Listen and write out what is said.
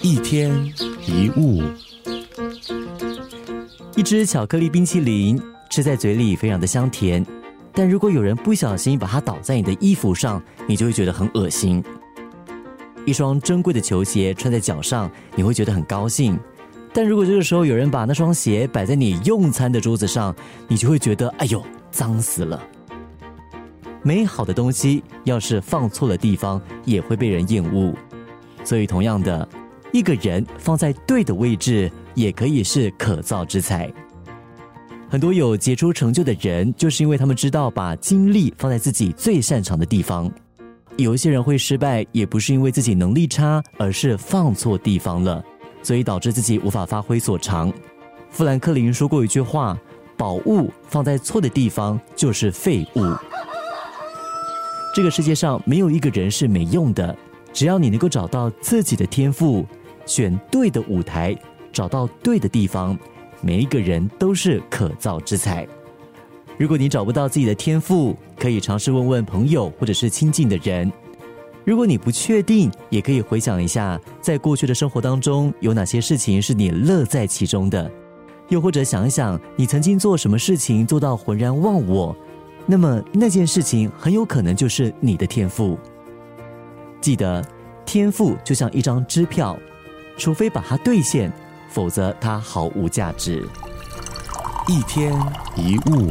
一天一物，一只巧克力冰淇淋吃在嘴里非常的香甜，但如果有人不小心把它倒在你的衣服上，你就会觉得很恶心。一双珍贵的球鞋穿在脚上，你会觉得很高兴，但如果这个时候有人把那双鞋摆在你用餐的桌子上，你就会觉得哎呦，脏死了。美好的东西要是放错了地方，也会被人厌恶。所以，同样的，一个人放在对的位置，也可以是可造之材。很多有杰出成就的人，就是因为他们知道把精力放在自己最擅长的地方。有一些人会失败，也不是因为自己能力差，而是放错地方了，所以导致自己无法发挥所长。富兰克林说过一句话：“宝物放在错的地方就是废物。”这个世界上没有一个人是没用的，只要你能够找到自己的天赋，选对的舞台，找到对的地方，每一个人都是可造之材。如果你找不到自己的天赋，可以尝试问问朋友或者是亲近的人。如果你不确定，也可以回想一下，在过去的生活当中有哪些事情是你乐在其中的，又或者想一想你曾经做什么事情做到浑然忘我。那么那件事情很有可能就是你的天赋。记得，天赋就像一张支票，除非把它兑现，否则它毫无价值。一天一物。